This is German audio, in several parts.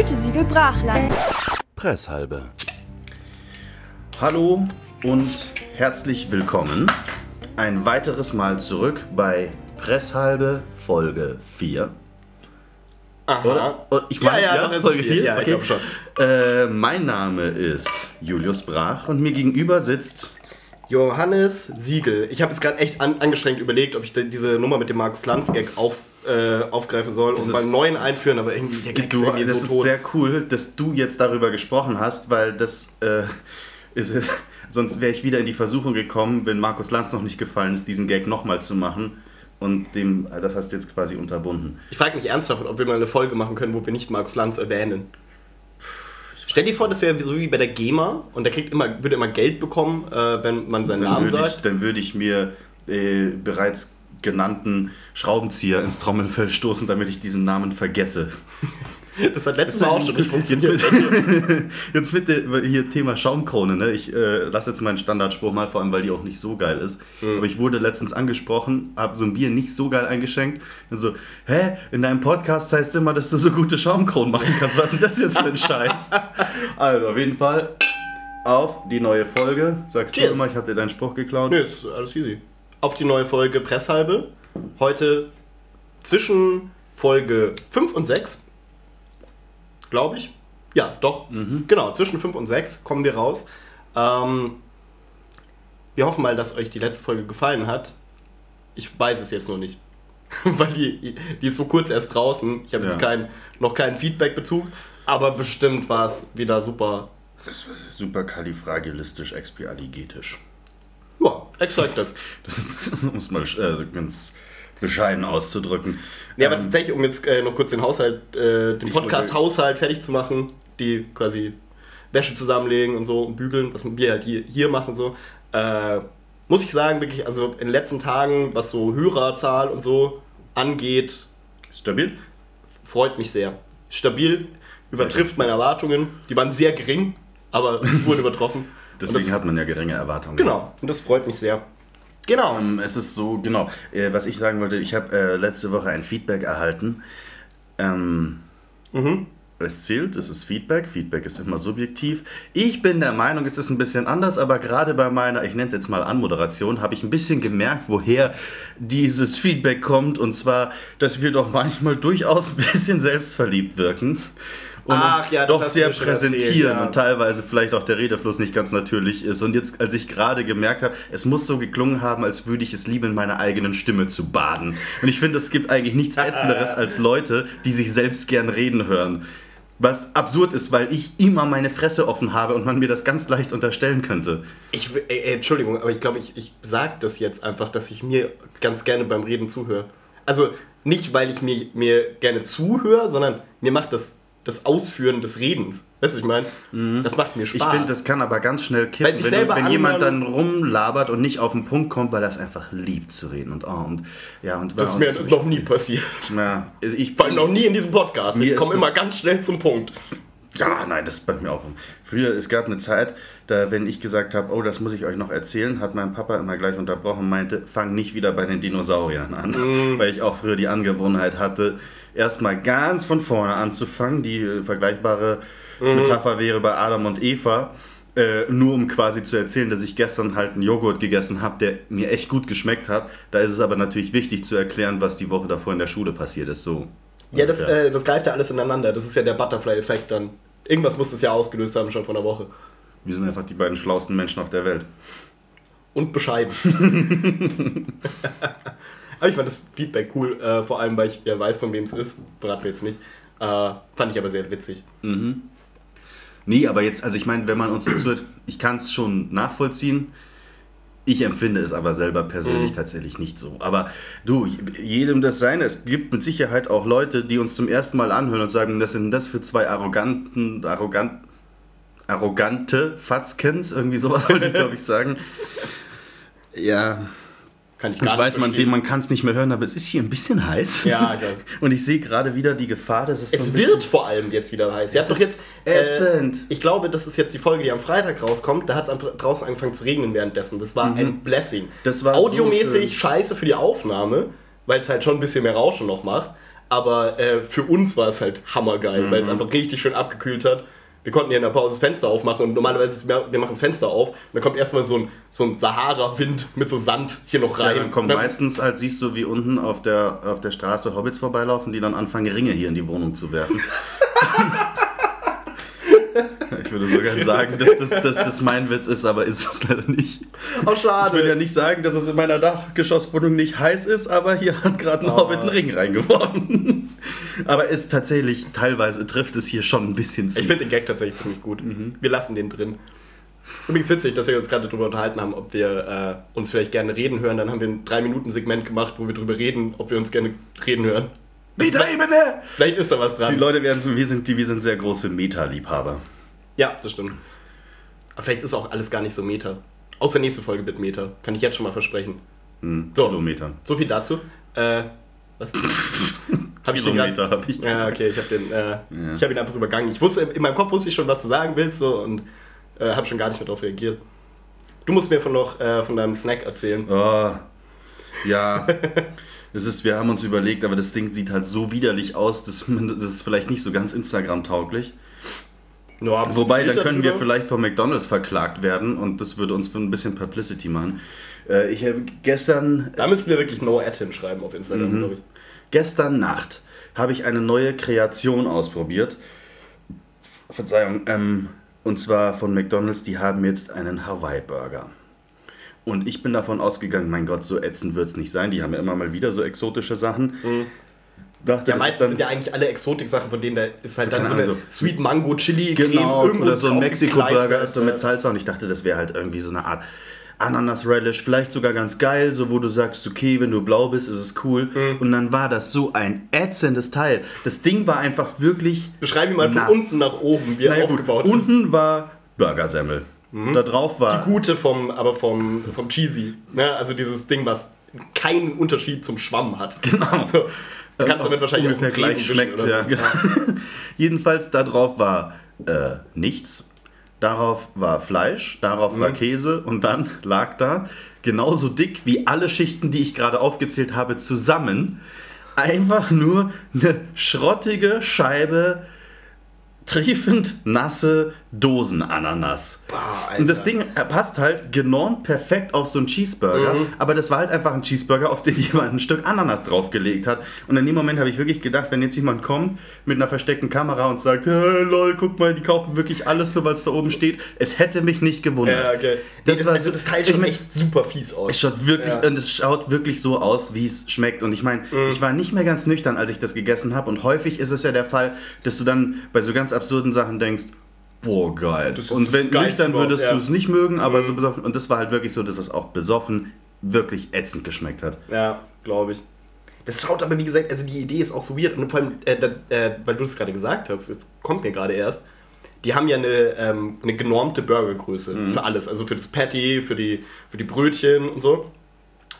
Gütesiegel Brachland. Presshalbe. Hallo und herzlich willkommen. Ein weiteres Mal zurück bei Presshalbe Folge 4. Aha. Oder? Oh, Ich meine, Ja, ja, ja, Folge okay. 4? Ja, ich glaub schon. Äh, mein Name ist Julius Brach und mir gegenüber sitzt Johannes Siegel. Ich habe jetzt gerade echt an, angestrengt überlegt, ob ich de- diese Nummer mit dem Markus Lanz-Gag auf, äh, aufgreifen soll und ist- beim neuen einführen, aber irgendwie der Gag Du, ist irgendwie das so ist tot. sehr cool, dass du jetzt darüber gesprochen hast, weil das äh, ist, sonst wäre ich wieder in die Versuchung gekommen, wenn Markus Lanz noch nicht gefallen ist, diesen Gag nochmal zu machen. Und dem, das hast du jetzt quasi unterbunden. Ich frage mich ernsthaft, ob wir mal eine Folge machen können, wo wir nicht Markus Lanz erwähnen. Stell dir vor, das wäre so wie bei der GEMA und der kriegt immer, würde immer Geld bekommen, äh, wenn man seinen Dann Namen würde ich, sagt. dann würde ich mir äh, bereits genannten Schraubenzieher ins Trommelfell stoßen, damit ich diesen Namen vergesse. Das hat letztes Mal auch schon nicht funktioniert. Jetzt bitte, hier Thema Schaumkrone. Ne? Ich äh, lasse jetzt meinen Standardspruch mal, vor allem weil die auch nicht so geil ist. Mhm. Aber ich wurde letztens angesprochen, habe so ein Bier nicht so geil eingeschenkt. Und so, hä, in deinem Podcast heißt es immer, dass du so gute Schaumkronen machen kannst. Was ist denn das jetzt für ein Scheiß? Also auf jeden Fall auf die neue Folge. Sagst Cheers. du immer, ich habe dir deinen Spruch geklaut. Nö, ist alles easy. Auf die neue Folge Presshalbe. Heute zwischen Folge 5 und 6. Glaube ich. Ja, doch. Genau, zwischen 5 und 6 kommen wir raus. Ähm, wir hoffen mal, dass euch die letzte Folge gefallen hat. Ich weiß es jetzt noch nicht. Weil die, die ist so kurz erst draußen. Ich habe jetzt Ja. kein, noch keinen Feedback-Bezug. Aber bestimmt war es wieder super. Das war super kalifragilistisch, expialigetisch. Ja, exakt das. Das ist, um es mal äh, ganz bescheiden auszudrücken. Ja, aber Ähm, tatsächlich, um jetzt äh, noch kurz den Haushalt, äh, den Podcast-Haushalt fertig zu machen, die quasi Wäsche zusammenlegen und so und bügeln, was wir halt hier, hier machen, so, äh, muss ich sagen, wirklich, also in den letzten Tagen, was so Hörerzahl und so angeht, stabil? freut mich sehr. Stabil, übertrifft meine Erwartungen. Die waren sehr gering, aber wurden übertroffen. Deswegen das, hat man ja geringe Erwartungen. Genau, und das freut mich sehr. Genau. Ähm, es ist so, genau, äh, was ich sagen wollte, ich habe äh, letzte Woche ein Feedback erhalten. Ähm, Mhm. Es zählt, es ist Feedback. Feedback ist immer subjektiv. Ich bin der Meinung, es ist ein bisschen anders, aber gerade bei meiner, ich nenne es jetzt mal Anmoderation, habe ich ein bisschen gemerkt, woher dieses Feedback kommt. Und zwar, dass wir doch manchmal durchaus ein bisschen selbstverliebt wirken. Und Ach ja, doch sehr schon erzählt, präsentieren ja. und teilweise vielleicht auch der Redefluss nicht ganz natürlich ist. Und jetzt, als ich gerade gemerkt habe, es muss so geklungen haben, als würde ich es lieben, in meiner eigenen Stimme zu baden. Und ich finde, es gibt eigentlich nichts Ätzenderes als Leute, die sich selbst gern reden hören. Was absurd ist, weil ich immer meine Fresse offen habe und man mir das ganz leicht unterstellen könnte. Ich, ey, ey, Entschuldigung, aber ich glaube, ich, ich sage das jetzt einfach, dass ich mir ganz gerne beim Reden zuhöre. Also nicht, weil ich mir, mir gerne zuhöre, sondern mir macht das, das Ausführen des Redens. Weißt du, ich meine? Das macht mir Mhm. Ich Spaß. finde, das kann aber ganz schnell kippen, wenn, wenn jemand dann rumlabert und nicht auf den Punkt kommt, weil er es einfach liebt zu reden. Und, oh, und, ja, und, das ist mir noch nie passiert. ja, ich, Vor allem noch nie in diesem Podcast. Ich komme immer ganz schnell zum Punkt. Ja, nein, das ist bei mir auch. Früher, es gab eine Zeit, da, wenn ich gesagt habe, oh, das muss ich euch noch erzählen, hat mein Papa immer gleich unterbrochen und meinte, fang nicht wieder bei den Dinosauriern an. Mhm. Weil ich auch früher die Angewohnheit hatte, erstmal ganz von vorne anzufangen. Die äh, vergleichbare Mhm. Metapher wäre bei Adam und Eva. Äh, nur um quasi zu erzählen, dass ich gestern halt einen Joghurt gegessen habe, der mir echt gut geschmeckt hat. Da ist es aber natürlich wichtig zu erklären, was die Woche davor in der Schule passiert ist. So. Ja, das, äh, das greift ja alles ineinander. Das ist ja der Butterfly-Effekt dann. Irgendwas muss das ja ausgelöst haben schon vor einer Woche. Wir sind einfach die beiden schlauesten Menschen auf der Welt. Und bescheiden. aber ich fand das Feedback cool, äh, vor allem weil ich ja weiß, von wem es ist. Verraten wir jetzt nicht. Äh, fand ich aber sehr witzig. Nee, aber jetzt, also ich meine, wenn man uns jetzt hört, ich kann es schon nachvollziehen. Ich empfinde es aber selber persönlich tatsächlich nicht so. Aber du, jedem das Seine. Es gibt mit Sicherheit auch Leute, die uns zum ersten Mal anhören und sagen, das sind das für zwei arroganten, arrogant, arrogante Fatzkens, irgendwie sowas wollte ich glaube ich sagen. Ja, Kann ich ich gar weiß, nicht man, verstehen. man kann es nicht mehr hören, aber es ist hier ein bisschen heiß. Ja, ich weiß. Und ich sehe gerade wieder die Gefahr, dass es so Es ein wird vor allem jetzt wieder heiß. Ihr habt Es doch ist jetzt. Äh, ätzend. ich glaube, das ist jetzt die Folge, die am Freitag rauskommt. Da hat es draußen angefangen zu regnen währenddessen. Das war ein Blessing. Mhm. Das war so Audiomäßig schön. scheiße für die Aufnahme, weil es halt schon ein bisschen mehr Rauschen noch macht. Aber äh, für uns war es halt hammergeil, weil es einfach richtig schön abgekühlt hat. Wir konnten hier in der Pause das Fenster aufmachen und normalerweise wir wir machen das Fenster auf und dann kommt erstmal so ein, so ein Sahara-Wind mit so Sand hier noch Ja, rein. dann kommt Und meistens, halt siehst du, wie unten auf der, auf der Straße Hobbits vorbeilaufen, die dann anfangen, Ringe hier in die Wohnung zu werfen. ich würde sogar sagen, dass das, dass das mein Witz ist, aber ist es leider nicht. Oh, Ich will ja schade. nicht sagen, dass es in meiner Dachgeschosswohnung nicht heiß ist, aber hier hat gerade ein Oh. Hobbit einen Ring reingeworfen. aber es tatsächlich, teilweise trifft es hier schon ein bisschen zu. Ich finde den Gag tatsächlich ziemlich gut. Wir lassen den drin. Übrigens witzig, dass wir uns gerade darüber unterhalten haben, ob wir äh, uns vielleicht gerne reden hören. Dann haben wir ein 3-Minuten-Segment gemacht, wo wir darüber reden, ob wir uns gerne reden hören. Meta-Ebene! Vielleicht ist da was dran. Die Leute werden so, wir sind, die, wir sind sehr große Meta-Liebhaber. Ja, das stimmt. Aber vielleicht ist auch alles gar nicht so Meta. Außer nächste Folge wird Meta. Kann ich jetzt schon mal versprechen. Hm, So. Kilometer. So viel dazu. Äh, was? Hab ich Kilometer habe ich Ja, gesagt. okay, ich habe den, äh, ich habe ihn einfach übergangen. Ich wusste, in meinem Kopf wusste ich schon, was du sagen willst, so und äh, habe schon gar nicht mehr darauf reagiert. Du musst mir von noch äh, von deinem Snack erzählen. Oh, ja. Das ist, wir haben uns überlegt, aber das Ding sieht halt so widerlich aus, dass man- das ist vielleicht nicht so ganz Instagram-tauglich. Ja, Wobei, dann können wir drüber. vielleicht von McDonalds verklagt werden und das würde uns für ein bisschen Publicity machen. Äh, ich habe gestern, Da müssen wir wirklich No Ad hinschreiben auf Instagram, Mhm. glaube ich. gestern Nacht habe ich eine neue Kreation ausprobiert. Verzeihung, ähm, und zwar von McDonalds, die haben jetzt einen Hawaii-Burger. Und ich bin davon ausgegangen, mein Gott, so ätzend wird es nicht sein. Die haben ja immer mal wieder so exotische Sachen. Dachte, Mhm. Ja, meistens sind ja eigentlich alle Exotik-Sachen, von denen da ist halt So, dann so eine Ahnung, Sweet Mango Chili Genau, Creme oder so ein Mexiko-Burger ist so mit. Salsa und ich dachte, das wäre halt irgendwie so eine Art Ananas-Relish, vielleicht sogar ganz geil, so wo du sagst, okay, wenn du blau bist, ist es cool. Mhm. Und dann war das so ein ätzendes Teil. Das Ding war einfach wirklich Beschreib ihn mal von nass. unten nach oben, wie er Naja, gut, aufgebaut ist. unten war Burgersemmel. Da drauf war Die gute vom, aber vom, vom Cheesy. Ne? Also dieses Ding, was keinen Unterschied zum Schwamm hat. Genau. So, du kannst damit wahrscheinlich ungefähr gleich schmeckt. wischen Ja. Jedenfalls da drauf war äh, nichts. Darauf war Fleisch, darauf war Mhm. Käse und dann lag da genauso dick wie alle Schichten, die ich gerade aufgezählt habe, zusammen einfach nur eine schrottige Scheibe triefend nasse Dosenananas. Boah. Und das Ding passt halt genormt perfekt auf so einen Cheeseburger, Mhm. aber das war halt einfach ein Cheeseburger, auf den jemand ein Stück Ananas draufgelegt hat. Und in dem Moment habe ich wirklich gedacht, wenn jetzt jemand kommt mit einer versteckten Kamera und sagt, hey, lol, guck mal, die kaufen wirklich alles nur, weil es da oben steht, es hätte mich nicht gewundert. Ja, okay. Das Nee, das, war also so- das Teil schaut echt super fies aus. Es schaut wirklich, Ja. und es schaut wirklich so aus, wie es schmeckt. Und ich meine, Mhm. ich war nicht mehr ganz nüchtern, als ich das gegessen habe. Und häufig ist es ja der Fall, dass du dann bei so ganz absurden Sachen denkst, boah, geil. Das und das wenn nüchtern würdest ja. Mhm. du es nicht mögen, aber so besoffen. Und das war halt wirklich so, dass es auch besoffen wirklich ätzend geschmeckt hat. Ja, glaube ich. Das schaut aber, wie gesagt, also die Idee ist auch so weird. Und vor allem, äh, äh, weil du es gerade gesagt hast, jetzt kommt mir gerade erst, die haben ja eine, ähm, eine genormte Burgergröße Mhm. für alles. Also für das Patty, für die, für die Brötchen und so.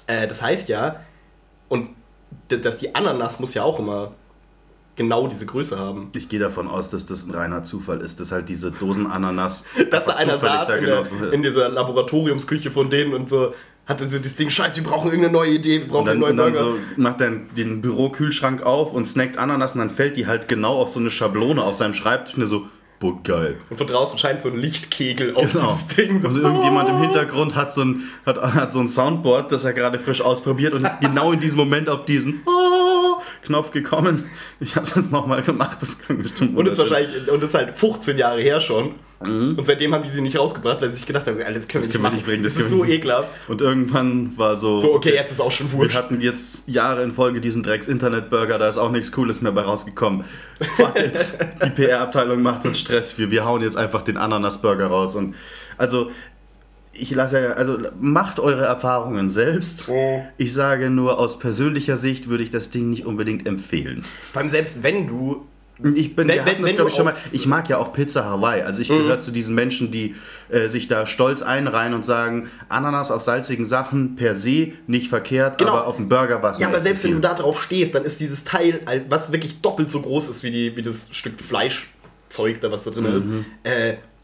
Äh, das heißt ja, und dass die Ananas muss ja auch immer genau diese Größe haben. Ich gehe davon aus, dass das ein reiner Zufall ist, dass halt diese Dosenananas. Dass da einer saß da in, genau- der, in dieser Laboratoriumsküche von denen und so hatte so das Ding, scheiße, wir brauchen irgendeine neue Idee, wir brauchen dann, einen und neuen dann Burger. so macht er den Bürokühlschrank auf und snackt Ananas und dann fällt die halt genau auf so eine Schablone auf seinem Schreibtisch und er so, boah, geil. Und von draußen scheint so ein Lichtkegel auf Genau. dieses Ding. So, Und irgendjemand im Hintergrund hat so ein, hat, hat so ein Soundboard, das er gerade frisch ausprobiert und ist genau in diesem Moment auf diesen oh, Knopf gekommen. Ich habe es jetzt nochmal gemacht, das kann bestimmt Und ist wahrscheinlich, und ist halt 15 Jahre her schon. Und seitdem haben die die nicht rausgebracht, weil sie sich gedacht haben, Alter, das können Das wir können wir nicht nicht bringen, Das, das ist so wir- ekelhaft. Und irgendwann war so, So, okay, jetzt ist auch schon wir wurscht. hatten jetzt Jahre in Folge diesen Drecks-Internet-Burger, da ist auch nichts Cooles mehr bei rausgekommen. Fuck it. Die PR-Abteilung macht uns Stress. Wir, wir hauen jetzt einfach den Ananas-Burger raus. Und also, ich lasse ja, also macht eure Erfahrungen selbst. Oh. Ich sage nur, aus persönlicher Sicht würde ich das Ding nicht unbedingt empfehlen. Vor allem selbst wenn du. Ich bin, Wenn- wenn- das, wenn ich, schon mal. Ich mag ja auch Pizza Hawaii. Also ich gehöre zu diesen Menschen, die äh, sich da stolz einreihen und sagen, Ananas auf salzigen Sachen per se nicht verkehrt, Genau. aber auf dem Burger war es Ja, aber selbst wenn du da drauf stehst, dann ist dieses Teil, was wirklich doppelt so groß ist wie, die, wie das Stück Fleischzeug, da was da drin ist, Mhm.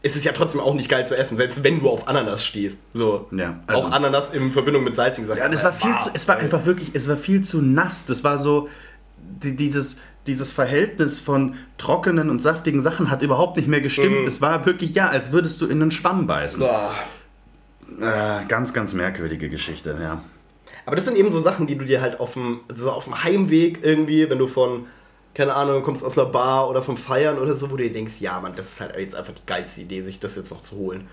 Äh, ist es ja trotzdem auch nicht geil zu essen, selbst wenn du auf Ananas stehst. So. Ja, also- auch Ananas in Verbindung mit salzigen Sachen. Ja, und es war viel zu, es war einfach wirklich, es war viel zu nass. Das war so, die, dieses, dieses Verhältnis von trockenen und saftigen Sachen hat überhaupt nicht mehr gestimmt. Es war wirklich, ja, als würdest du in einen Schwamm beißen. Äh, ganz, ganz merkwürdige Geschichte, ja. Aber das sind eben so Sachen, die du dir halt auf dem, so auf dem Heimweg irgendwie, wenn du von, keine Ahnung, kommst aus einer Bar oder vom Feiern oder so, wo du dir denkst, ja, Mann, das ist halt jetzt einfach die geilste Idee, sich das jetzt noch zu holen.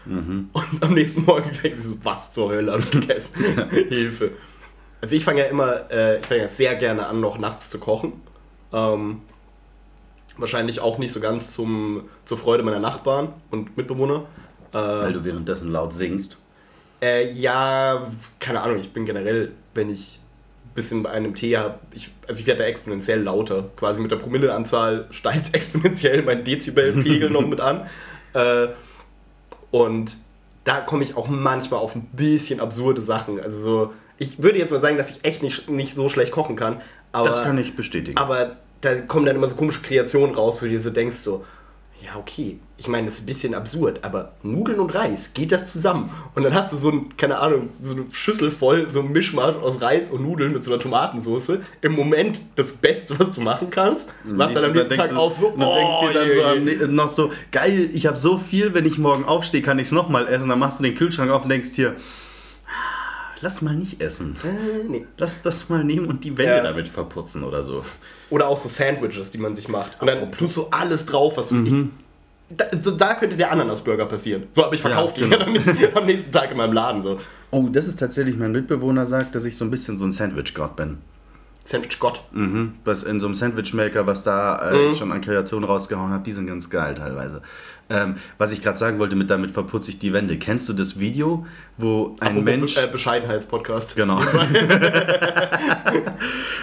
Und am nächsten Morgen denkst du so, was zur Hölle habe ich gegessen? Hilfe. Also ich fange ja immer, äh, ich fange ja sehr gerne an, noch nachts zu kochen. Ähm, wahrscheinlich auch nicht so ganz zum, zur Freude meiner Nachbarn und Mitbewohner. Äh, Weil du währenddessen laut singst. äh, ja, keine Ahnung, ich bin generell, wenn ich bisschen bei einem Tee habe, ich, also ich werde da exponentiell lauter. Quasi mit der Promilleanzahl steigt exponentiell mein Dezibelpegel noch mit an. Äh, und da komme ich auch manchmal auf ein bisschen absurde Sachen. Also so, ich würde jetzt mal sagen, dass ich echt nicht, nicht so schlecht kochen kann. Aber, Das kann ich bestätigen. aber da kommen dann immer so komische Kreationen raus, wo du dir so denkst, so, ja, okay, ich meine, das ist ein bisschen absurd, aber Nudeln und Reis, geht das zusammen? Und dann hast du so ein, keine Ahnung, so eine Schüssel voll, so ein Mischmasch aus Reis und Nudeln mit so einer Tomatensauce. Im Moment das Beste, was du machen kannst. Was dann am nächsten Tag auch so, dann denkst du dir dann je, so am noch so, geil, ich habe so viel, wenn ich morgen aufstehe, kann ich es nochmal essen. Dann machst du den Kühlschrank auf und denkst hier, lass mal nicht essen. Äh, nee. Lass das mal nehmen und die Wände Ja. damit verputzen oder so. Oder auch so Sandwiches, die man sich macht. Und dann tust du alles drauf, was du. Ich, da, so, da könnte der Ananasburger passieren. So, aber ich verkaufe Ja, dann nicht am nächsten Tag in meinem Laden. So. Oh, das ist tatsächlich, mein Mitbewohner sagt, dass ich so ein bisschen so ein Sandwich-Gott bin. Sandwich Gott. Mhm. Was in so einem Sandwich-Maker, was da äh, ich schon an Kreation rausgehauen habe, die sind ganz geil teilweise. Ähm, was ich gerade sagen wollte, mit damit verputze ich die Wände. Kennst du das Video, wo ein Apropos Mensch. Be äh, Bescheidenheitspodcast. Genau.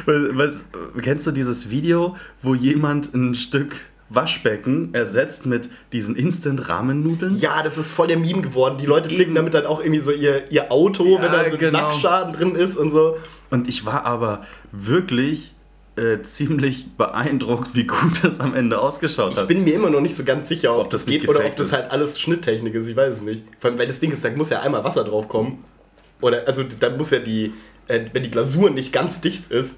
was, kennst du dieses Video, wo jemand ein Stück Waschbecken ersetzt mit diesen Instant-Ramen-Nudeln? Ja, das ist voll der Meme geworden. Die Leute flicken damit dann auch irgendwie so ihr, ihr Auto, Ja, wenn da so ein genau. Nackschaden drin ist und so. Und ich war aber wirklich äh, ziemlich beeindruckt, wie gut das am Ende ausgeschaut Ich hat. bin mir immer noch nicht so ganz sicher, ob, Ob das geht oder ob das halt alles Schnitttechnik ist. Ich weiß es nicht. Vor allem, weil das Ding ist, da muss ja einmal Wasser drauf kommen. Oder, also da muss ja die, äh, wenn die Glasur nicht ganz dicht ist,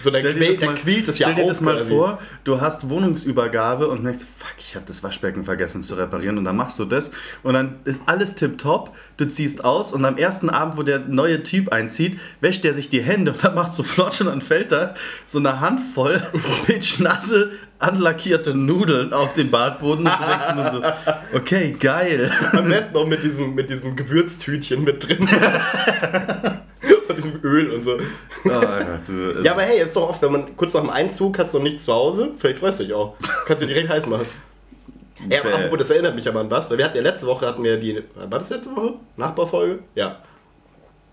so dann, Stell dir quält, das mal, quillt das ja stell dir das mal vor, du hast Wohnungsübergabe und merkst, fuck, ich habe das Waschbecken vergessen zu reparieren und dann machst du das und dann ist alles tipptopp, du ziehst aus und am ersten Abend, wo der neue Typ einzieht, wäscht er sich die Hände und dann macht so flotsch und dann fällt da so eine Handvoll pitschnasse, anlackierte Nudeln auf den Badboden und du denkst nur so, okay, geil. Am besten noch mit diesem, mit diesem Gewürztütchen mit drin. Öl und so. Ah, ja, du, Ja, aber hey, ist doch oft, wenn man kurz nach dem Einzug hast du noch nichts zu Hause, vielleicht freust du dich auch. Kannst du direkt heiß machen. Ja, aber apropos, das erinnert mich aber an was, weil wir hatten ja letzte Woche, hatten wir die, war das letzte Woche? Nachbarfolge? Ja.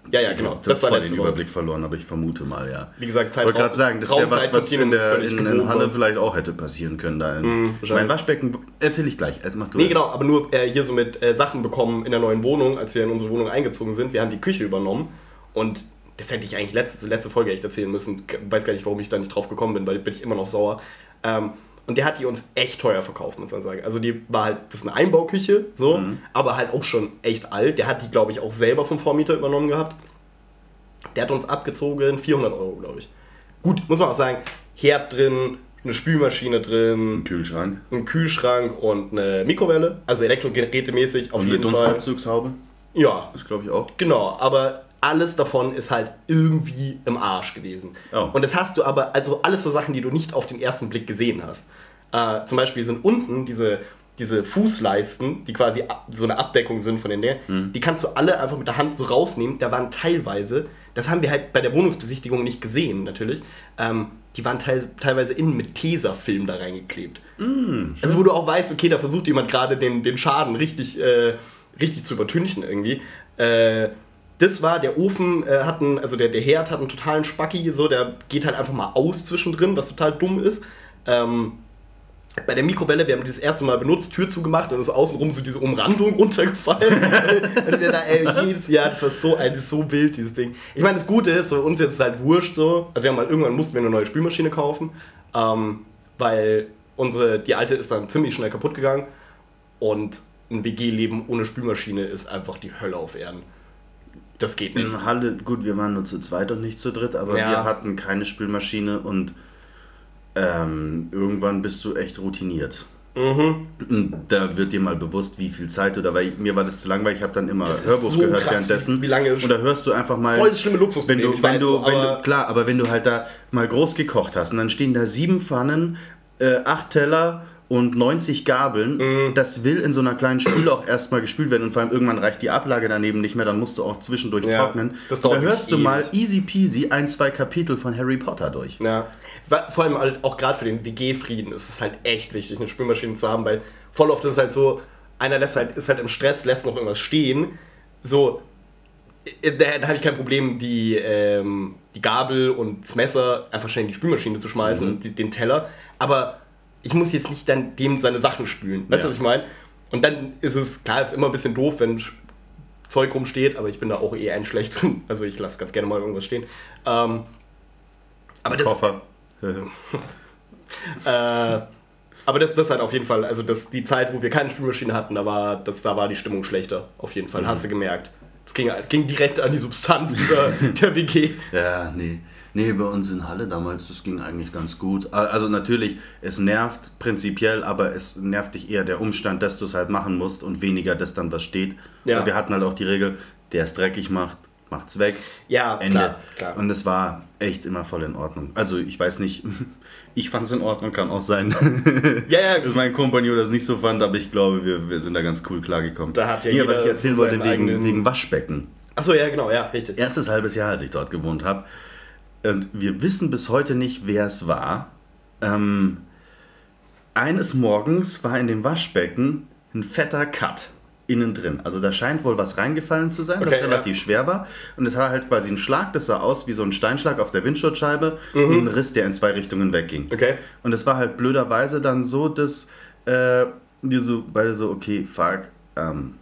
Ja, ja, genau. Ich Das war voll den Woche. Überblick verloren, aber ich vermute mal, ja. Wie gesagt, Ich Zeitraum. wollte gerade sagen, das wäre was, was in, der, in, in Halle vielleicht auch hätte passieren können. Da in, Mhm, mein. Waschbecken erzähle ich gleich. Also mach du Nee, genau, aber nur äh, hier so mit äh, Sachen bekommen in der neuen Wohnung, als wir in unsere Wohnung eingezogen sind. Wir haben die Küche übernommen und das hätte ich eigentlich letzte, letzte Folge echt erzählen müssen. Weiß gar nicht, warum ich da nicht drauf gekommen bin, weil bin ich immer noch sauer. Ähm, und der hat die uns echt teuer verkauft, muss man sagen. Also die war halt, das ist eine Einbauküche, so, aber halt auch schon echt alt. Der hat die, glaube ich, auch selber vom Vormieter übernommen gehabt. Der hat uns abgezogen 400 Euro, glaube ich. Gut, muss man auch sagen, Herd drin, eine Spülmaschine drin, Im Kühlschrank. einen Kühlschrank und eine Mikrowelle, also Elektrogerätemäßig auf Und eine jeden Fall. Dunstabzugshaube. Ja, Das glaube ich auch. genau, aber alles davon ist halt irgendwie im Arsch gewesen. Oh. Und das hast du aber, also alles so Sachen, die du nicht auf den ersten Blick gesehen hast. Äh, zum Beispiel sind unten diese, diese Fußleisten, die quasi so eine Abdeckung sind von den Dingen, Hm. die kannst du alle einfach mit der Hand so rausnehmen. Da waren teilweise, das haben wir halt bei der Wohnungsbesichtigung nicht gesehen, natürlich, ähm, die waren teil, teilweise innen mit Tesafilm da reingeklebt. Hm, Also wo du auch weißt, okay, da versucht jemand gerade den, den Schaden richtig, äh, richtig zu übertünchen irgendwie. Äh, das war, der Ofen äh, hat einen, also der, der Herd hat einen totalen Spacki, so, der geht halt einfach mal aus zwischendrin, was total dumm ist. Ähm, bei der Mikrowelle, wir haben die das erste Mal benutzt, Tür zugemacht und ist außenrum so diese Umrandung runtergefallen. und wir da, ey, jedes Jahr, das war so, ein, das so wild, dieses Ding. Ich meine, das Gute ist, so, uns jetzt ist halt wurscht so. Also wir haben halt, irgendwann mussten wir eine neue Spülmaschine kaufen, ähm, weil unsere, die alte ist dann ziemlich schnell kaputt gegangen. Und ein WG-Leben ohne Spülmaschine ist einfach die Hölle auf Erden. Das geht nicht. In Halle, gut, wir waren nur zu zweit und nicht zu dritt, aber Ja. wir hatten keine Spülmaschine und ähm, irgendwann bist du echt routiniert. Mhm. Und da wird dir mal bewusst, wie viel Zeit du da, weil ich, mir war das zu langweilig, ich habe dann immer Das Hörbuch so gehört krass, währenddessen. wie- lange- und da hörst du einfach mal. Voll schlimme wenn Luxusproblem, du, wenn weiß du, wenn aber- du, klar, aber wenn du halt da mal groß gekocht hast und dann stehen da sieben Pfannen, äh, acht Teller und 90 Gabeln, Mhm. das will in so einer kleinen Spüle auch erstmal gespült werden und vor allem irgendwann reicht die Ablage daneben nicht mehr, dann musst du auch zwischendurch Ja, trocknen. da hörst du mal easy peasy ein, zwei Kapitel von Harry Potter durch. Ja. Vor allem halt auch gerade für den WG-Frieden ist es halt echt wichtig, eine Spülmaschine zu haben, weil voll oft ist es halt so, einer lässt halt, ist halt im Stress, lässt noch irgendwas stehen. So, äh, da, habe ich kein Problem, die, ähm, die Gabel und das Messer einfach schnell in die Spülmaschine zu schmeißen Mhm. und den Teller. Aber ich muss jetzt nicht dann dem seine Sachen spülen. Weißt du, Ja. was ich meine? Und dann ist es, klar, ist immer ein bisschen doof, wenn Zeug rumsteht, aber ich bin da auch eher ein schlecht drin. Also ich lasse ganz gerne mal irgendwas stehen. Ähm, aber das, Koffer. äh, aber das, das halt auf jeden Fall, also das, die Zeit, wo wir keine Spülmaschine hatten, da war, das, da war die Stimmung schlechter. Auf jeden Fall, hast du gemerkt. Es ging, ging direkt an die Substanz dieser, der WG. Ja, nee. Nee, bei uns in Halle damals, das ging eigentlich ganz gut. Also natürlich, es nervt prinzipiell, aber es nervt dich eher der Umstand, dass du es halt machen musst und weniger, dass dann was steht. Ja. Weil Wir hatten halt auch die Regel, der es dreckig macht, macht's weg. Ja, Ende. klar, klar. Und es war echt immer voll in Ordnung. Also ich weiß nicht, ich fand es in Ordnung, kann auch sein, Ja, ja, dass mein Kompagnon das nicht so fand, aber ich glaube, wir, wir sind da ganz cool klargekommen. Da hat ja Hier, was ich erzählen wollte, wegen, eigenen- wegen Waschbecken Achso, ja, genau, ja, richtig. erstes halbes Jahr, als ich dort gewohnt habe. Und wir wissen bis heute nicht, wer es war. Ähm, eines Morgens war in dem Waschbecken ein fetter Cut innen drin. Also da scheint wohl was reingefallen zu sein, Okay, das ja. relativ schwer war. Und es war halt quasi ein Schlag, das sah aus wie so ein Steinschlag auf der Windschutzscheibe und ein Riss, der in zwei Richtungen wegging. Mhm. Okay. Und es war halt blöderweise dann so, dass äh, wir so beide so, okay, fuck, ähm,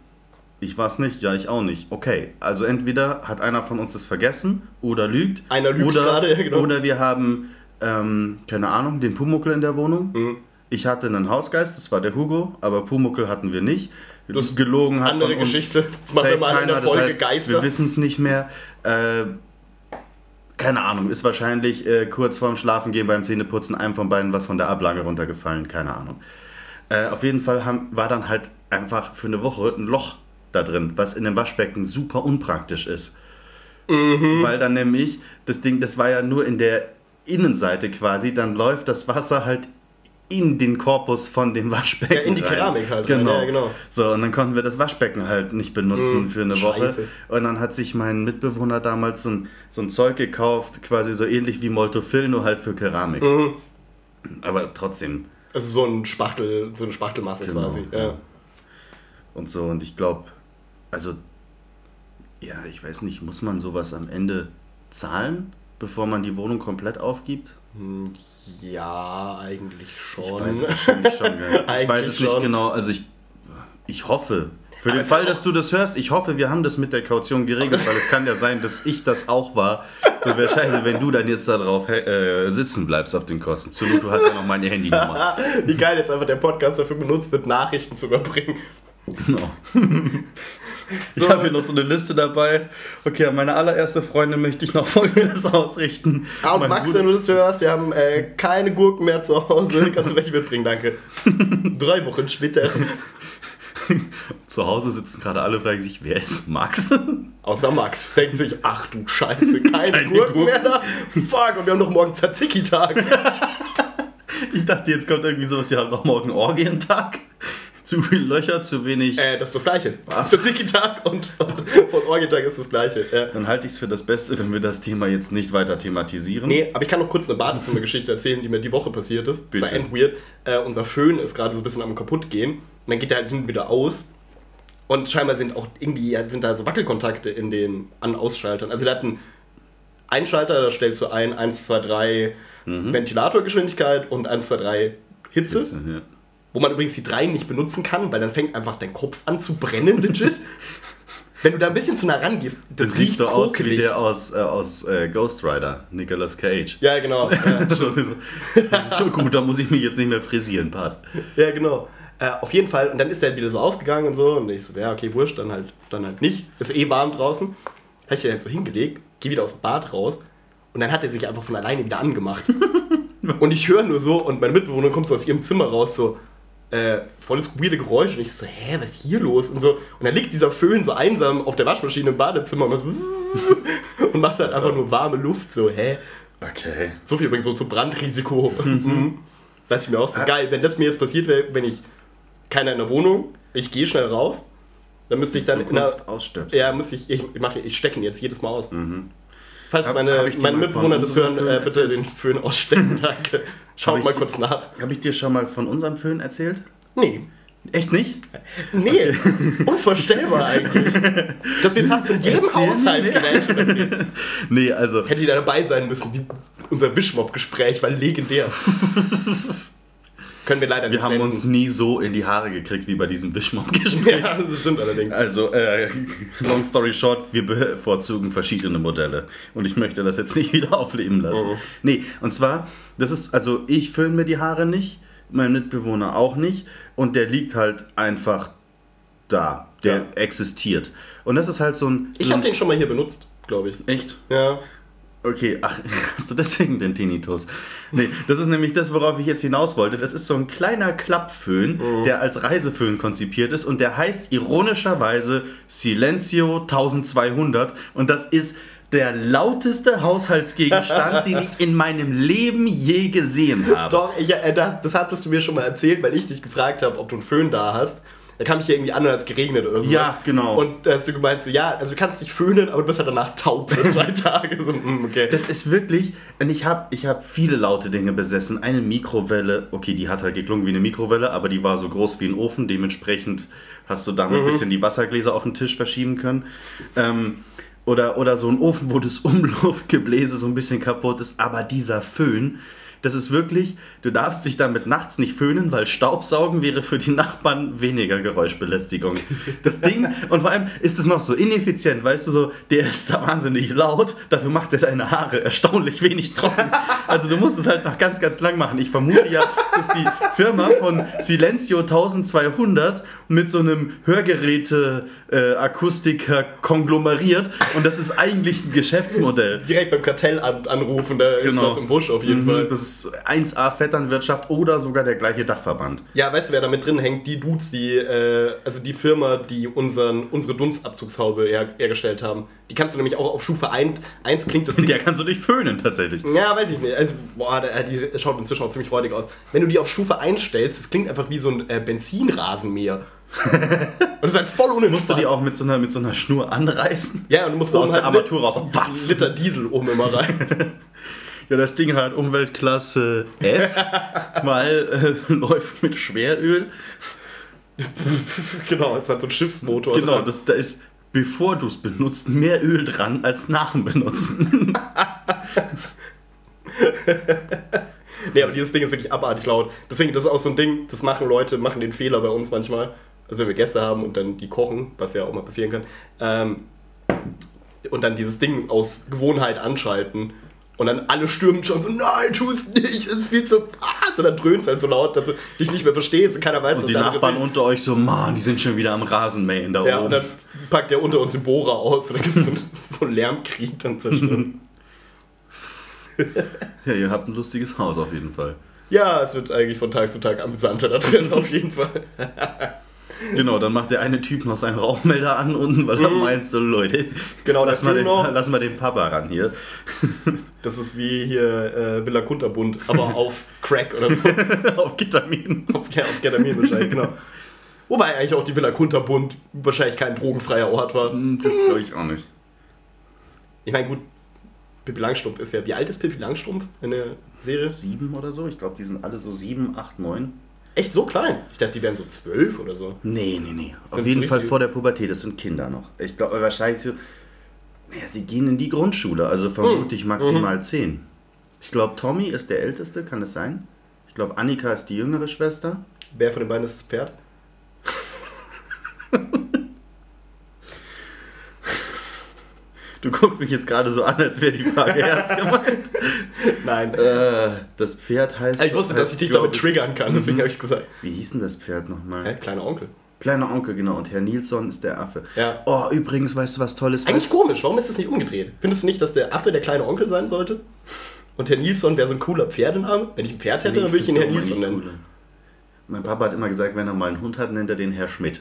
ich war's nicht, ja, ich auch nicht. Okay, also entweder hat einer von uns das vergessen oder lügt. Einer lügt oder, gerade, ja, genau. Oder wir haben, ähm, keine Ahnung, den Pumuckel in der Wohnung. Mhm. Ich hatte einen Hausgeist, das war der Hugo, aber Pumuckel hatten wir nicht. Das gelogen hat andere von uns Geschichte. Das machen wir mal in der keiner, das Folge heißt, Geister. Wir wissen es nicht mehr. Äh, keine Ahnung, ist wahrscheinlich äh, kurz vorm Schlafengehen beim Zähneputzen einem von beiden was von der Ablage runtergefallen, keine Ahnung. Äh, auf jeden Fall haben, war dann halt einfach für eine Woche ein Loch da drin, was in dem Waschbecken super unpraktisch ist. Mhm. Weil dann nämlich, das Ding, das war ja nur in der Innenseite quasi, dann läuft das Wasser halt in den Korpus von dem Waschbecken. Ja, in die rein. Keramik halt rein, Genau. ja, genau. So, und dann konnten wir das Waschbecken halt nicht benutzen Mm, für eine Woche. scheiße. Und dann hat sich mein Mitbewohner damals so ein, so ein Zeug gekauft, quasi so ähnlich wie Moltofil, nur halt für Keramik. Mhm. Aber trotzdem Also so ein Spachtel, so eine Spachtelmasse Genau, quasi. Ja. und so. Und ich glaube, also, ja, ich weiß nicht, muss man sowas am Ende zahlen, bevor man die Wohnung komplett aufgibt? Hm, Ja, eigentlich schon. Ich weiß schon. Ja. Ich weiß es nicht schon. genau. Also ich, ich hoffe, für den Fall, dass du das hörst, ich hoffe, wir haben das mit der Kaution geregelt, weil es kann ja sein, dass ich das auch war. Das wäre scheiße, wenn du dann jetzt da drauf äh, sitzen bleibst auf den Kosten. Not, du hast ja noch meine Handynummer. Wie geil jetzt einfach der Podcast dafür benutzt wird, Nachrichten zu überbringen. Genau. Ich habe hier noch so eine Liste dabei. Okay, an meine allererste Freundin möchte ich noch Folgendes ausrichten. Ah, und Mein Max, Bruder- wenn du das hörst, wir haben äh, keine Gurken mehr zu Hause. Kannst du welche mitbringen, danke. Drei Wochen später. Zu Hause sitzen gerade alle, fragen sich, wer ist Max? Außer Max denkt sich, ach du Scheiße, keine, Keine Gurken, Gurken. mehr da. Fuck, und wir haben doch morgen Tzatziki-Tag. Ich dachte, jetzt kommt irgendwie sowas, ja, noch morgen Orgientag. Zu viele Löcher, zu wenig. äh, das ist das Gleiche. Was? Tzatziki-Tag und, und, und Orgentag ist das Gleiche. Ja. Dann halte ich es für das Beste, wenn wir das Thema jetzt nicht weiter thematisieren. Nee, aber ich kann noch kurz eine Badezimmergeschichte erzählen, die mir die Woche passiert ist. Das war Bitte. end weird. Äh, unser Föhn ist gerade so ein bisschen am kaputt gehen. Und dann geht der halt hin wieder aus. Und scheinbar sind auch irgendwie sind da so Wackelkontakte in den An-Ausschaltern. Also der hat einen Einschalter, da stellst du ein 1, 2, 3 Ventilatorgeschwindigkeit und 1, 2, 3 Hitze. Ja. Wo man übrigens die 3 nicht benutzen kann, weil dann fängt einfach dein Kopf an zu brennen, legit. Wenn du da ein bisschen zu nah rangehst, Dann das siehst riecht du aus wie der aus, äh, aus äh, Ghost Rider, Nicolas Cage. Ja, genau. Ja. Das so- schon gut, da muss ich mich jetzt nicht mehr frisieren, passt. Ja, genau. Äh, auf jeden Fall. Und dann ist er wieder so ausgegangen und so. Und ich so, ja, okay, wurscht, dann halt, dann halt nicht. Ist eh warm draußen. Hab ich den halt so hingelegt, geh wieder aus dem Bad raus. Und dann hat er sich einfach von alleine wieder angemacht. Und ich höre nur so und meine Mitbewohnerin kommt so aus ihrem Zimmer raus, so, äh, volles weirde Geräusch. Und ich so, hä, was ist hier los? Und so. Und dann liegt dieser Föhn so einsam auf der Waschmaschine im Badezimmer und, so, und macht halt einfach nur warme Luft. So, hä? Okay. So viel übrigens so zum Brandrisiko. Mhm. Dachte ich mir auch so, geil, wenn das mir jetzt passiert wäre, wenn ich keiner in der Wohnung, ich gehe schnell raus, dann müsste ich dann in der, ausstöpseln. ja, muss ich, ich, ich, mache, ich stecke ihn jetzt jedes Mal aus. Falls Hab- meine, hab ich meine Mitbewohner das hören, äh, bitte den Föhn ausstecken, danke. Schaut ich mal kurz nach. Habe ich dir schon mal von unserem Föhn erzählt? Nee. Echt nicht? Nee, unvorstellbar eigentlich. Das mir fast von jedem Haushaltsgerät erzählt. Nee, also. Hätte die da dabei sein müssen. Die, unser Wischmob-Gespräch war legendär. Können wir leider nicht Wir haben senden. uns nie so in die Haare gekriegt wie bei diesem Wischmob-Gespräch. Ja, das stimmt allerdings. Also, äh, long story short, wir bevorzugen verschiedene Modelle. Und ich möchte das jetzt nicht wieder aufleben lassen. Mhm. Nee, und zwar, das ist, also ich föhne mir die Haare nicht, mein Mitbewohner auch nicht. Und der liegt halt einfach da. Der Ja. existiert. Und das ist halt so ein. Ich so habe den schon mal hier benutzt, glaube ich. Echt? Ja. Okay, ach, hast du deswegen den Tinnitus? Nee, das ist nämlich das, worauf ich jetzt hinaus wollte. Das ist so ein kleiner Klappföhn, der als Reiseföhn konzipiert ist und der heißt ironischerweise Silencio 1200 und das ist der lauteste Haushaltsgegenstand, den ich in meinem Leben je gesehen habe. Doch, ich, äh, das, das hattest du mir schon mal erzählt, weil ich dich gefragt habe, ob du einen Föhn da hast. Da kam ich hier irgendwie an und hat es geregnet oder so. Ja, genau. Und da hast du gemeint, so, ja, also du kannst dich föhnen, aber du bist halt danach taub für zwei Tage. So, mm, okay. Das ist wirklich, und ich habe ich hab viele laute Dinge besessen. Eine Mikrowelle, okay, die hat halt geklungen wie eine Mikrowelle, aber die war so groß wie ein Ofen. Dementsprechend hast du damit ein bisschen die Wassergläser auf den Tisch verschieben können. Ähm, oder, oder so ein Ofen, wo das Umluftgebläse so ein bisschen kaputt ist. Aber dieser Föhn, das ist wirklich, du darfst dich damit nachts nicht föhnen, weil Staubsaugen wäre für die Nachbarn weniger Geräuschbelästigung. Das Ding, und vor allem ist es noch so ineffizient, weißt du, so, der ist da wahnsinnig laut, dafür macht er deine Haare erstaunlich wenig trocken. Also du musst es halt noch ganz, ganz lang machen. Ich vermute ja, dass die Firma von Silencio 1200 mit so einem Hörgeräte äh, Akustiker konglomeriert und das ist eigentlich ein Geschäftsmodell. Direkt beim Kartell an, anrufen, da ist was im Busch auf jeden Mhm, Fall. Das ist 1A Vetternwirtschaft oder sogar der gleiche Dachverband. Ja, weißt du, wer da mit drin hängt? Die Dudes, die, äh, also die Firma, die unseren, unsere Dunstabzugshaube her, hergestellt haben. Die kannst du nämlich auch auf Stufe 1, 1 klingt das Ding. Der kannst du dich föhnen tatsächlich. Ja, weiß ich nicht. Also, boah, der, die schaut inzwischen auch ziemlich räudig aus. Wenn du die auf Stufe 1 stellst, das klingt einfach wie so ein äh, Benzinrasenmäher. und das ist halt voll unentspannt. Musst du die auch mit so einer, mit so einer Schnur anreißen? Ja, und du musst So aus der halt Armatur raus. Watz. Liter Diesel oben immer rein. Ja, das Ding hat Umweltklasse F, weil äh, läuft mit Schweröl. genau, es hat so einen Schiffsmotor. Genau, dran. das, da ist, bevor du es benutzt, mehr Öl dran als nach dem Benutzen. Nee, aber dieses Ding ist wirklich abartig laut. Deswegen, das ist auch so ein Ding, das machen Leute, machen den Fehler bei uns manchmal. Also wenn wir Gäste haben und dann die kochen, was ja auch mal passieren kann, ähm, und dann dieses Ding aus Gewohnheit anschalten und dann alle stürmen schon so, nein, tu es nicht, es ist viel zu was. Und dann dröhnt es halt so laut, dass du dich nicht mehr verstehst und keiner weiß, Und was die Nachbarn unter euch so, Mann, die sind schon wieder am Rasenmähen da Ja, oben. und dann packt der unter uns den Bohrer aus und dann gibt es so, einen- so einen Lärmkrieg dann zerstört. ja, ihr habt ein lustiges Haus auf jeden Fall. ja, es wird eigentlich von Tag zu Tag amüsanter da drin, auf jeden Fall. Genau, dann macht der eine Typ noch seinen Rauchmelder an unten, weil er meint so, Leute, Mhm. Genau, lass, der mal den, noch. lass mal den Papa ran hier. Das ist wie hier äh, Villa Kunterbund, aber auf Crack oder so. auf Ketamin. auf, ja, auf Ketamin wahrscheinlich, genau. Wobei eigentlich auch die Villa Kunterbund wahrscheinlich kein drogenfreier Ort war. Das glaube ich auch nicht. Ich meine, gut, Pippi Langstrumpf ist ja. Wie alt ist Pippi Langstrumpf in der Serie? Sieben oder so? Ich glaube, die sind alle so sieben, acht, neun. Echt so klein? Ich dachte, die wären so zwölf oder so. Nee, nee, nee. Auf jeden Fall vor der Pubertät. Das sind Kinder noch. Ich glaube wahrscheinlich so. Naja, sie gehen in die Grundschule, also vermute ich Mhm. maximal zehn. Ich glaube, Tommy ist der Älteste, kann es sein? Ich glaube, Annika ist die jüngere Schwester. Wer von den beiden ist das Pferd? Du guckst mich jetzt gerade so an, als wäre die Frage ernst gemeint. Nein. Äh, das Pferd heißt. ich wusste, dass ich dich damit triggern kann, deswegen habe ich es gesagt. Wie hieß denn das Pferd nochmal? Hä? Kleiner Onkel. Kleiner Onkel, genau. Und Herr Nilsson ist der Affe. Ja. Oh, übrigens, weißt du was Tolles? Eigentlich Weißt- komisch, warum ist das nicht umgedreht? Findest du nicht, dass der Affe der kleine Onkel sein sollte? Und Herr Nilsson wäre so ein cooler Pferdename. Wenn ich ein Pferd hätte, dann würde ich ihn Herr Nilsson nennen. cooler. Mein Papa hat immer gesagt, wenn er mal einen Hund hat, nennt er den Herr Schmidt.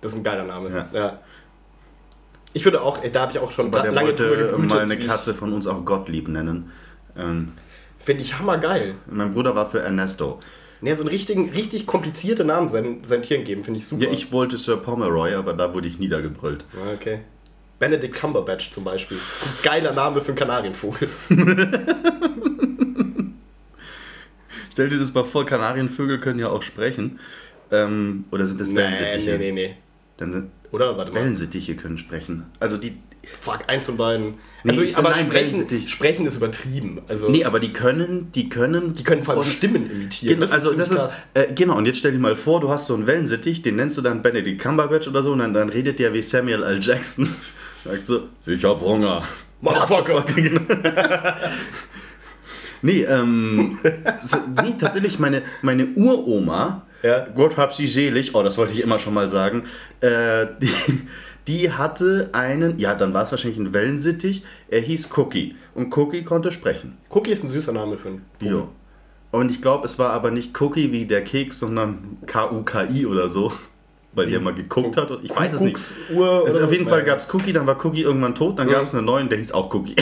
Das ist ein geiler Name. Ja. Ja. Ich würde auch, da habe ich auch schon Aber der lange wollte mal eine Katze von uns auch Gottlieb nennen. Ähm, Finde ich hammergeil. mein Bruder war für Ernesto. Ne, so einen richtigen, richtig komplizierte Namen seinen, seinen Tieren geben, finde ich super. Ja, ich wollte Sir Pomeroy, aber da wurde ich niedergebrüllt. Ah, Okay. Benedict Cumberbatch zum Beispiel. Ein geiler Name für einen Kanarienvogel. Stell dir das mal vor, Kanarienvögel können ja auch sprechen. Ähm, oder sind das Wellensittiche? nee, nee, nee. Dann sind Oder? Warte mal. Wellensittiche können sprechen. Also die. Fuck, eins von beiden. Nee, Also, ich aber nein, sprechen, sprechen ist übertrieben. Also, Nee, aber die können, die können. die können vor allem Stimmen imitieren. Genau, also das ziemlich ist, äh, genau, und jetzt stell dir mal vor, du hast so einen Wellensittich, den nennst du dann Benedict Cumberbatch oder so, und dann, dann redet der wie Samuel L. Jackson. Sagt so, ich hab Hunger. Motherfucker. Nee, ähm, so, nee, tatsächlich, meine, meine Uroma, Ja. Gott hab sie selig, oh, das wollte ich immer schon mal sagen, äh, die, die hatte einen, ja, dann war es wahrscheinlich ein Wellensittich, er hieß Cookie. Und Cookie konnte sprechen. Cookie ist ein süßer Name für einen Vogel. Jo. Und ich glaube, es war aber nicht Cookie wie der Keks, sondern K-U-K-I oder so. Weil der mal geguckt hat und ich weiß es nicht. Also oder auf jeden? Fall gab es Cookie, dann war Cookie irgendwann tot, dann Ja. gab es einen neuen, der hieß auch Cookie.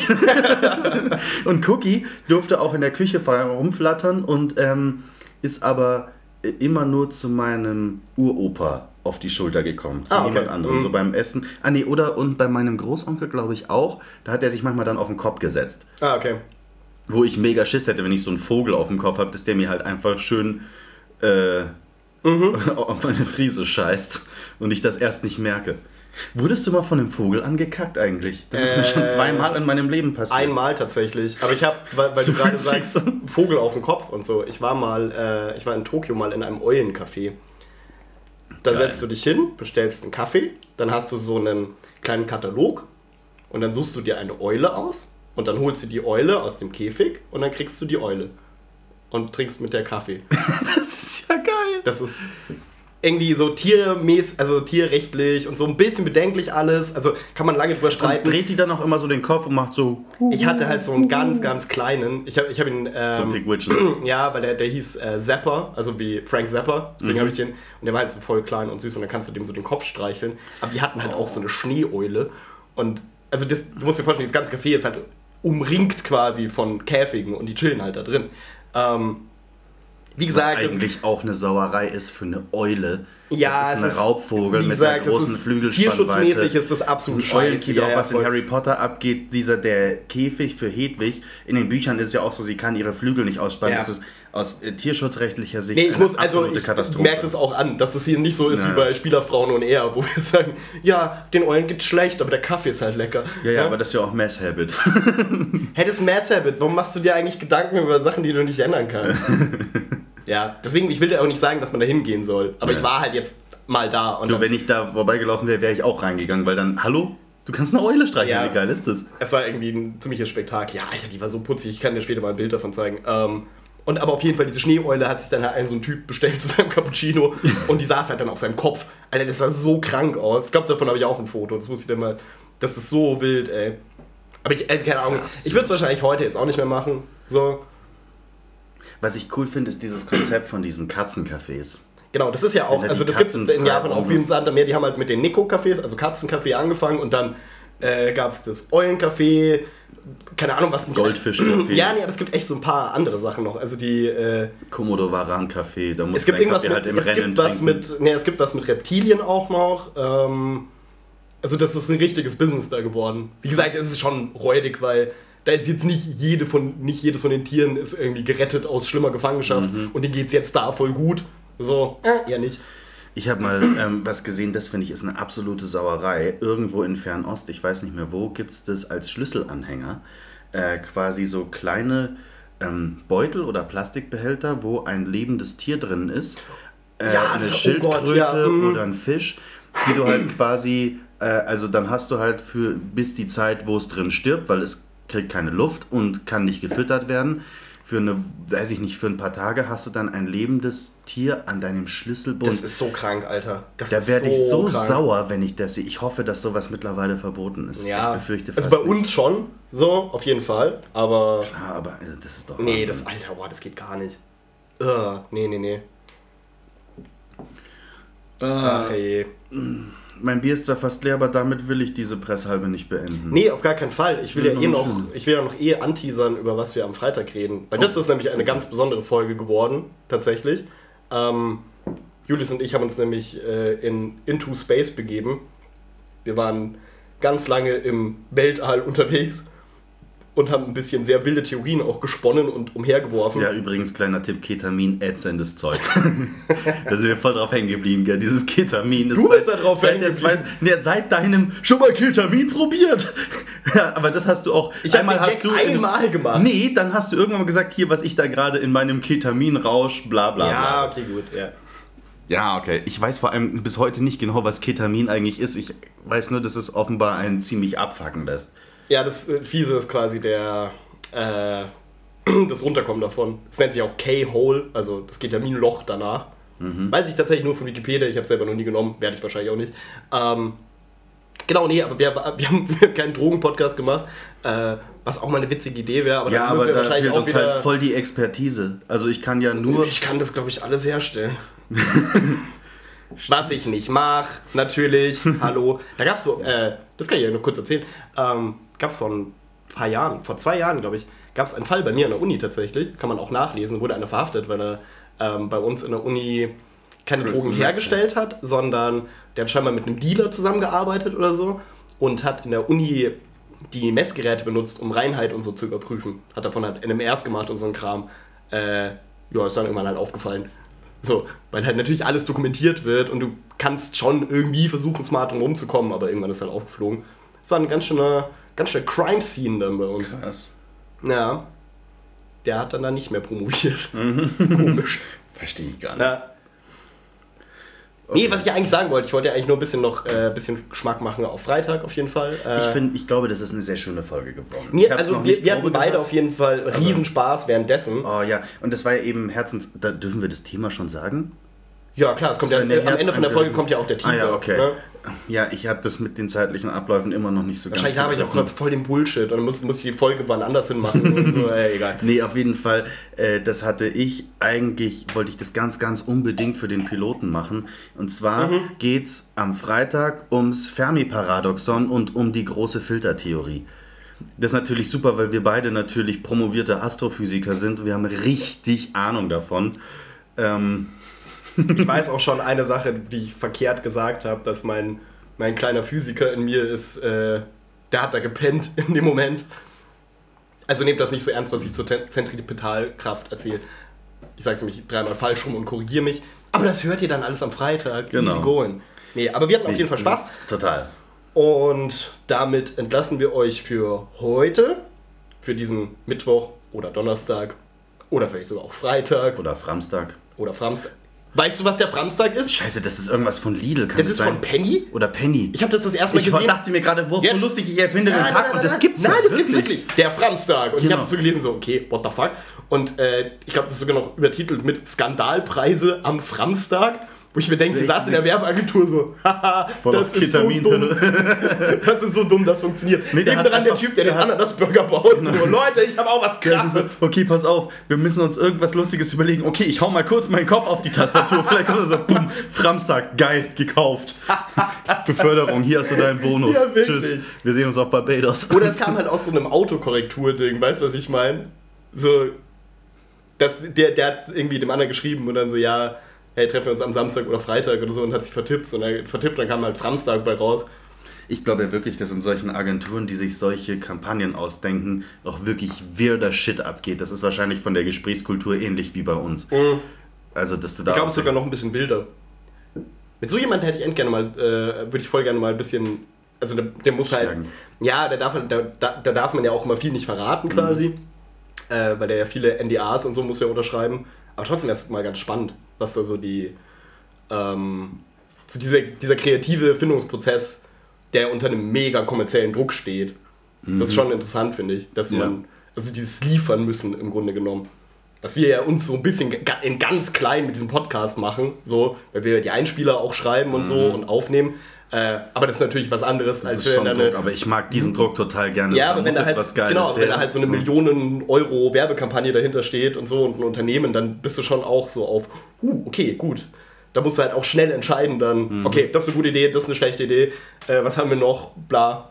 und Cookie durfte auch in der Küche rumflattern und ähm, ist aber immer nur zu meinem Uropa auf die Schulter gekommen, zu Ah, okay. niemand anderem, Mhm. so beim Essen. Ah nee, oder und bei meinem Großonkel glaube ich auch, da hat er sich manchmal dann auf den Kopf gesetzt Ah, okay. wo ich mega Schiss hätte, wenn ich so einen Vogel auf dem Kopf habe, dass der mir halt einfach schön äh, auf meine Friese scheißt und ich das erst nicht merke. Wurdest du mal von einem Vogel angekackt eigentlich? Das ist mir schon Äh, zweimal in meinem Leben passiert. Einmal tatsächlich. Aber ich habe, weil, weil du gerade sagst, Vogel auf dem Kopf und so. Ich war mal, äh, ich war in Tokio mal in einem Eulencafé. Da Geil. setzt du dich hin, bestellst einen Kaffee, dann hast du so einen kleinen Katalog und dann suchst du dir eine Eule aus und dann holst du die Eule aus dem Käfig und dann kriegst du die Eule und trinkst mit der Kaffee. Das ist ja geil. Das ist irgendwie so tiermäßig, also tierrechtlich und so ein bisschen bedenklich alles. Also kann man lange drüber Und streiten. dreht die dann auch immer so den Kopf und macht so. Ich hatte halt so einen ganz, ganz kleinen. Ich habe ich hab ihn. So Ähm, Pig Witchen. ja, weil der, der hieß äh, Zapper, also wie Frank Zapper. Deswegen Mhm. habe ich den. Und der war halt so voll klein und süß und dann kannst du dem so den Kopf streicheln. Aber die hatten halt auch so eine Schneeeule. Und also das, du musst dir vorstellen, das ganze Café ist halt umringt quasi von Käfigen und die chillen halt da drin. Ähm, wie Was gesagt, das- eigentlich auch eine Sauerei ist für eine Eule. ja, das ist ein Raubvogel wie mit gesagt, einer großen ist- Flügelspannweite. Tierschutzmäßig ist das absolut scheiße. Ja, auch ja, was in. Harry Potter abgeht, dieser der Käfig für Hedwig. In den Büchern ist es ja auch so, sie kann ihre Flügel nicht ausspannen. Ja. Das ist aus äh, tierschutzrechtlicher Sicht Nee, ich eine muss, also ich Katastrophe. merke das auch an, dass es hier nicht so ist Ja. wie bei Spielerfrauen und er, wo wir sagen, ja, den Eulen geht's schlecht, aber der Kaffee ist halt lecker. Ja, ja, aber das ist ja auch Mess Habit. Hey, das ist Mass Habit, warum machst du dir eigentlich Gedanken über Sachen, die du nicht ändern kannst? ja, deswegen, ich will dir auch nicht sagen, dass man da hingehen soll, aber Ja. ich war halt jetzt mal da und Du, wenn ich da vorbeigelaufen wäre, wäre ich auch reingegangen, weil dann, hallo? Du kannst eine Eule streicheln, Ja. wie geil ist das? es war irgendwie ein ziemliches Spektakel. Ja, Alter, die war so putzig, ich kann dir später mal ein Bild davon zeigen. Ähm, und aber auf jeden Fall, diese Schneeeule hat sich dann halt ein so ein Typ bestellt zu seinem Cappuccino und die saß halt dann auf seinem Kopf. Alter, das sah so krank aus. Ich glaube, davon habe ich auch ein Foto. Das muss ich dir mal. Das ist so wild, ey. Aber ich, äh, keine Ahnung. Ich würde es wahrscheinlich heute jetzt auch nicht mehr machen. So. Was ich cool finde, ist dieses Konzept von diesen Katzencafés. Genau, das ist ja auch, also das gibt es in Japan auch wie im Santa Meer, die haben halt mit den Neko-Cafés, also Katzencafé angefangen und dann äh, gab es das Eulencafé, keine Ahnung was. nicht- Goldfischcafé. Ja, nee, aber es gibt echt so ein paar andere Sachen noch. Also die, äh, Komodo Varan Café, da muss es gibt dein irgendwas Kaffee mit, halt im es Rennen gibt was trinken. mit, nee, es gibt was mit Reptilien auch noch. Ähm, also das ist ein richtiges Business da geworden. Wie gesagt, es ist schon räudig, weil da ist jetzt nicht jede von, nicht jedes von den Tieren ist irgendwie gerettet aus schlimmer Gefangenschaft Mhm. und denen geht's jetzt da voll gut. So, äh, eher nicht. Ich habe mal ähm, was gesehen, das finde ich ist eine absolute Sauerei. Irgendwo in Fernost, ich weiß nicht mehr wo, gibt es das als Schlüsselanhänger. Äh, quasi so kleine ähm, Beutel oder Plastikbehälter, wo ein lebendes Tier drin ist. Äh, Ja, eine oh Schildkröte Gott, ja, mm. oder ein Fisch, die du halt quasi, äh, also dann hast du halt für bis die Zeit, wo es drin stirbt, weil es kriegt keine Luft und kann nicht gefüttert werden, für eine, weiß ich nicht, für ein paar Tage hast du dann ein lebendes Tier an deinem Schlüsselbund. Das ist so krank, Alter. Das da werde ich so krank. sauer, wenn ich das sehe. Ich hoffe, dass sowas mittlerweile verboten ist. Ja, Ich befürchte also fast bei uns schon, so, auf jeden Fall. Aber. Ja, aber also, das ist doch nee, Wahnsinn. das Alter, boah, das geht gar nicht. Ugh, nee, nee, nee. Ach ey. Mein Bier ist zwar fast leer, aber damit will ich diese Presshalbe nicht beenden. Nee, auf gar keinen Fall. Ich will ja, Ja, eh noch schön. ich will ja noch eh anteasern, über was wir am Freitag reden. Weil das ist nämlich eine ganz besondere Folge geworden, tatsächlich. Ähm, Julius und ich haben uns nämlich äh, in Into Space begeben. Wir waren ganz lange im Weltall unterwegs und haben ein bisschen sehr wilde Theorien auch gesponnen und umhergeworfen. Ja, übrigens, kleiner Tipp, Ketamin, ätzendes Zeug. da sind wir voll drauf hängen geblieben, gell? Dieses Ketamin ist Du bist seit, da drauf seit, hängen der zweiten, nee, seit deinem schon mal Ketamin probiert. ja, aber das hast du auch. Ich den hast Gag du einmal gemacht. Nee, dann hast du irgendwann mal gesagt, hier, was ich da gerade in meinem Ketaminrausch, bla bla bla. Ja, okay, gut. Ja. Ja, okay. Ich weiß vor allem bis heute nicht genau, was Ketamin eigentlich ist. Ich weiß nur, dass es offenbar einen ziemlich abfacken lässt. Ja, das äh, Fiese ist quasi der, äh, das Runterkommen davon. Es nennt sich auch K-Hole, also das Ketaminloch danach. Weiß ich tatsächlich nur von Wikipedia, ich habe selber noch nie genommen, werde ich wahrscheinlich auch nicht. Ähm, genau, nee, aber wir, wir, haben, keinen Drogen-Podcast gemacht, äh, was auch mal eine witzige Idee wäre, aber Ja, dann müssen aber wir da wahrscheinlich fehlt auch uns wieder... halt voll die Expertise. Also ich kann ja nur... ich kann das, glaube ich, alles herstellen. Was ich nicht mache, natürlich. Hallo. Da gab es so, äh, das kann ich ja nur kurz erzählen, ähm, gab es vor ein paar Jahren, vor zwei Jahren, glaube ich, gab es einen Fall bei mir an der Uni tatsächlich, kann man auch nachlesen, wurde einer verhaftet, weil er ähm, bei uns in der Uni keine Crystal Drogen Meth, hergestellt hat, sondern der hat scheinbar mit einem Dealer zusammengearbeitet oder so und hat in der Uni die Messgeräte benutzt, um Reinheit und so zu überprüfen. Hat davon halt NMRs gemacht und so ein Kram. Äh, ja, ist dann irgendwann halt aufgefallen. So, weil halt natürlich alles dokumentiert wird und du kannst schon irgendwie versuchen, smart drum rumzukommen, aber irgendwann ist halt aufgeflogen. Es war ein ganz schöner, ganz schöner Crime-Scene dann bei uns. Krass. Ja. Der hat dann da nicht mehr promoviert. Komisch. Verstehe ich gar nicht. Ja. Nee, was ich eigentlich sagen wollte, ich wollte ja eigentlich nur ein bisschen noch äh, bisschen Geschmack machen auf Freitag auf jeden Fall. Äh, Ich, find, ich glaube, das ist eine sehr schöne Folge geworden. Mir, also wir, wir hatten beide auf jeden Fall Riesenspaß währenddessen. Oh ja, und das war ja eben Herzens... Da dürfen wir das Thema schon sagen? Ja, klar, es kommt ja, eine am Ende von der Folge kommt ja auch der Ah Teaser. ja, okay. Ne? Ja, ich habe das mit den zeitlichen Abläufen immer noch nicht so Wahrscheinlich ganz habe ich auch voll den Bullshit und dann muss, muss ich die Folge wann anders hin machen und so, ey, egal. Nee, auf jeden Fall. Äh, das hatte ich eigentlich, wollte ich das ganz, ganz unbedingt für den Piloten machen. Und zwar Mhm. geht's am Freitag ums Fermi-Paradoxon und um die große Filtertheorie. Das ist natürlich super, weil wir beide natürlich promovierte Astrophysiker sind. Wir haben richtig Ahnung davon. Ähm, Ich weiß auch schon eine Sache, die ich verkehrt gesagt habe, dass mein, mein kleiner Physiker in mir ist, äh, der hat da gepennt in dem Moment. Also nehmt das nicht so ernst, was ich zur Zentripetalkraft erzähle. Ich sage es nämlich dreimal falsch rum und korrigiere mich. Aber das hört ihr dann alles am Freitag. Genau. Easy going. Nee, aber wir hatten auf jeden Fall Spaß. Total. Und damit entlassen wir euch für heute, für diesen Mittwoch oder Donnerstag oder vielleicht sogar auch Freitag Oder Framstag. oder Framstag. Weißt du, was der Framstag ist? Scheiße, das ist irgendwas von Lidl. Kann Es das ist sein? von Penny. Oder Penny. Ich habe das das erste Mal Ich gesehen. dachte mir gerade, wo Jetzt- lustig, ich erfinde den Tag und das gibt's Nein, ja, das gibt's wirklich. Der Framstag. Und ich Genau. habe es so gelesen, so, okay, what the fuck. Und äh, ich glaube, das ist sogar noch übertitelt mit Skandalpreise am Framstag. Wo ich mir denke, die saßen in der. Werbeagentur so, haha, das ist so Ketamin. dumm. Das ist so dumm, das funktioniert. Nee, der Neben dran der Typ, der den Ananasburger baut. So, Leute, ich habe auch was krasses. okay, pass auf, wir müssen uns irgendwas Lustiges überlegen. Okay, ich hau mal kurz meinen Kopf auf die Tastatur. Vielleicht kommt so, bumm, Framstag, geil, gekauft. Beförderung, hier hast du deinen Bonus. Ja. Tschüss, wir sehen uns auf Barbados. Oder es kam halt aus so einem Autokorrektur-Ding, weißt du, was ich meine? So, das, der, der hat irgendwie dem anderen geschrieben und dann so, ja, hey, treffen wir uns am Samstag oder Freitag oder so und hat sich vertippt und er vertippt, dann kam halt Framstag bei raus. Ich glaube ja wirklich, dass in solchen Agenturen, die sich solche Kampagnen ausdenken, auch wirklich weirder Shit abgeht. Das ist wahrscheinlich von der Gesprächskultur ähnlich wie bei uns. Also, dass du da. Ich glaube sogar noch ein bisschen wilder. Mit so jemandem hätte ich end gerne mal, äh, würde ich voll gerne mal ein bisschen, also der, der muss halt, Schlagen. ja, der darf, da, da, da darf man ja auch immer viel nicht verraten quasi, äh, weil der ja viele NDAs und so muss ja unterschreiben. Aber trotzdem wäre es mal ganz spannend, was da so die, ähm, so dieser, dieser kreative Findungsprozess, der unter einem mega kommerziellen Druck steht. Das ist schon interessant, finde ich, dass Ja. man, Also dieses liefern müssen im Grunde genommen. Was wir ja uns so ein bisschen in ganz klein mit diesem Podcast machen, so, weil wir die Einspieler auch schreiben und so und aufnehmen. Äh, aber das ist natürlich was anderes, Mhm. Das als ist wenn schon da Druck, eine, aber ich mag diesen Druck total gerne. ja, aber wenn da halt, genau, wenn her. da halt so eine Millionen Euro Werbekampagne dahinter steht und so und ein Unternehmen, dann bist du schon auch so auf, uh, okay, gut. Da musst du halt auch schnell entscheiden dann, Mhm. okay, das ist eine gute Idee, das ist eine schlechte Idee, äh, was haben wir noch, bla,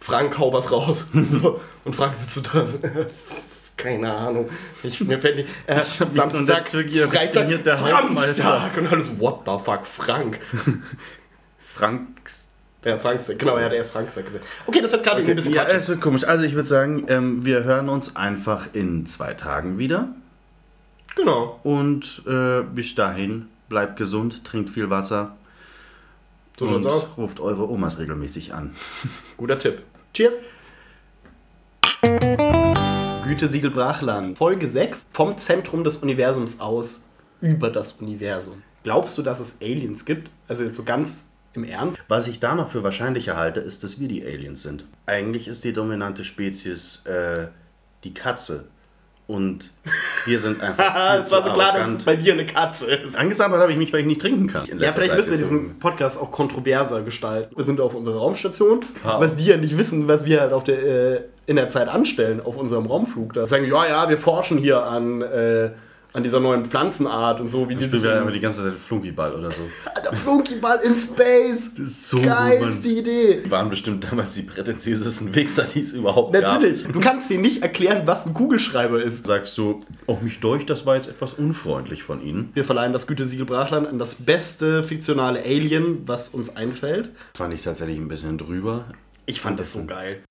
Frank, hau was raus. so. Und Frank sitzt so da, keine Ahnung, ich, mir fällt nicht, äh, Samstag, bin Freitag, der. Samstag und alles, what the fuck, Frank. Franks. Ja, Frank, genau, ja, der ist Frank gesagt. Okay, das wird gerade irgendwie ein bisschen Ja, es wird komisch. Also ich würde sagen, ähm, wir hören uns einfach in zwei Tagen wieder. Genau, Und äh, bis dahin, bleibt gesund, trinkt viel Wasser so und aus. ruft eure Omas regelmäßig an. Guter Tipp. Cheers. Gütesiegel Brachland. Folge 6. Vom Zentrum des Universums aus über das Universum. Glaubst du, dass es Aliens gibt? Also jetzt so ganz im Ernst? Was ich da noch für wahrscheinlicher halte, ist, dass wir die Aliens sind. Eigentlich ist die dominante Spezies äh, die Katze. Und wir sind einfach viel es war so klar, dass es arrogant. bei dir eine Katze ist. Angesammelt habe ich mich, weil ich nicht trinken kann. Ja, vielleicht Zeit müssen wir diesen Podcast auch kontroverser gestalten. Wir sind auf unserer Raumstation, Wow. was die ja nicht wissen, was wir halt auf der, äh, in der Zeit anstellen auf unserem Raumflug. Da sagen, ja, ja, wir forschen hier an, äh, an dieser neuen Pflanzenart und so, wie die sich... Du ja immer die ganze Zeit Flunkyball oder so. Alter, Flunkyball in Space! Das ist so Geilste. Idee! Die waren bestimmt damals die prätentiösesten Wichser, die es überhaupt Natürlich. gab. Du kannst dir nicht erklären, was ein Kugelschreiber ist. Sagst du, oh mich durch, das war jetzt etwas unfreundlich von Ihnen. Wir verleihen das Gütesiegel Brachland an das beste fiktionale Alien, was uns einfällt. Fand ich tatsächlich ein bisschen drüber. Ich fand das so geil.